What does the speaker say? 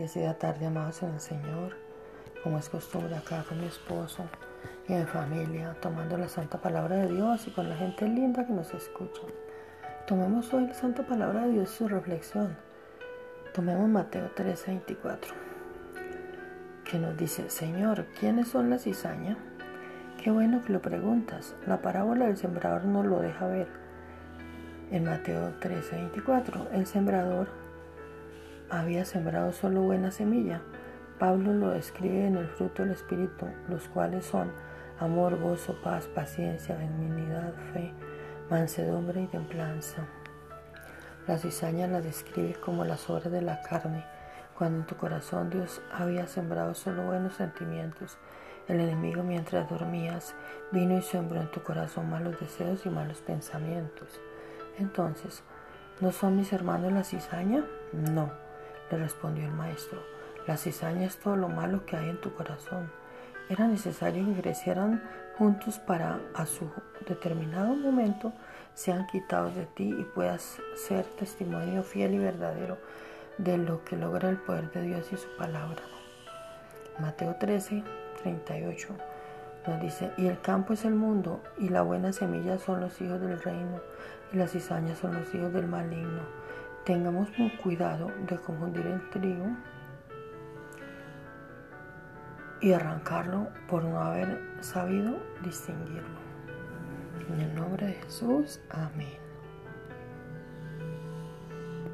bendecida tarde, amados en el Señor. Como es costumbre acá con mi esposo y en familia, tomando la santa palabra de Dios y con la gente linda que nos escucha. Tomemos hoy la santa palabra de Dios y su reflexión. Tomemos Mateo 13, 24, que nos dice, Señor, ¿quiénes son la cizaña? Qué bueno que lo preguntas. La parábola del sembrador nos lo deja ver. En Mateo 13, 24, el sembrador había sembrado solo buena semilla. Pablo lo describe en el fruto del Espíritu, los cuales son amor, gozo, paz, paciencia, benignidad, fe, mansedumbre y templanza. La cizaña la describe como las obras de la carne, cuando en tu corazón Dios había sembrado solo buenos sentimientos. El enemigo mientras dormías vino y sembró en tu corazón malos deseos y malos pensamientos. Entonces, ¿no son mis hermanos la cizaña? No le respondió el maestro. La cizaña es todo lo malo que hay en tu corazón. Era necesario que crecieran juntos para a su determinado momento sean quitados de ti y puedas ser testimonio fiel y verdadero de lo que logra el poder de Dios y su palabra. Mateo 13, 38 nos dice, y el campo es el mundo, y la buena semilla son los hijos del reino, y las cizañas son los hijos del maligno. Tengamos cuidado de confundir el trigo y arrancarlo por no haber sabido distinguirlo. En el nombre de Jesús, amén.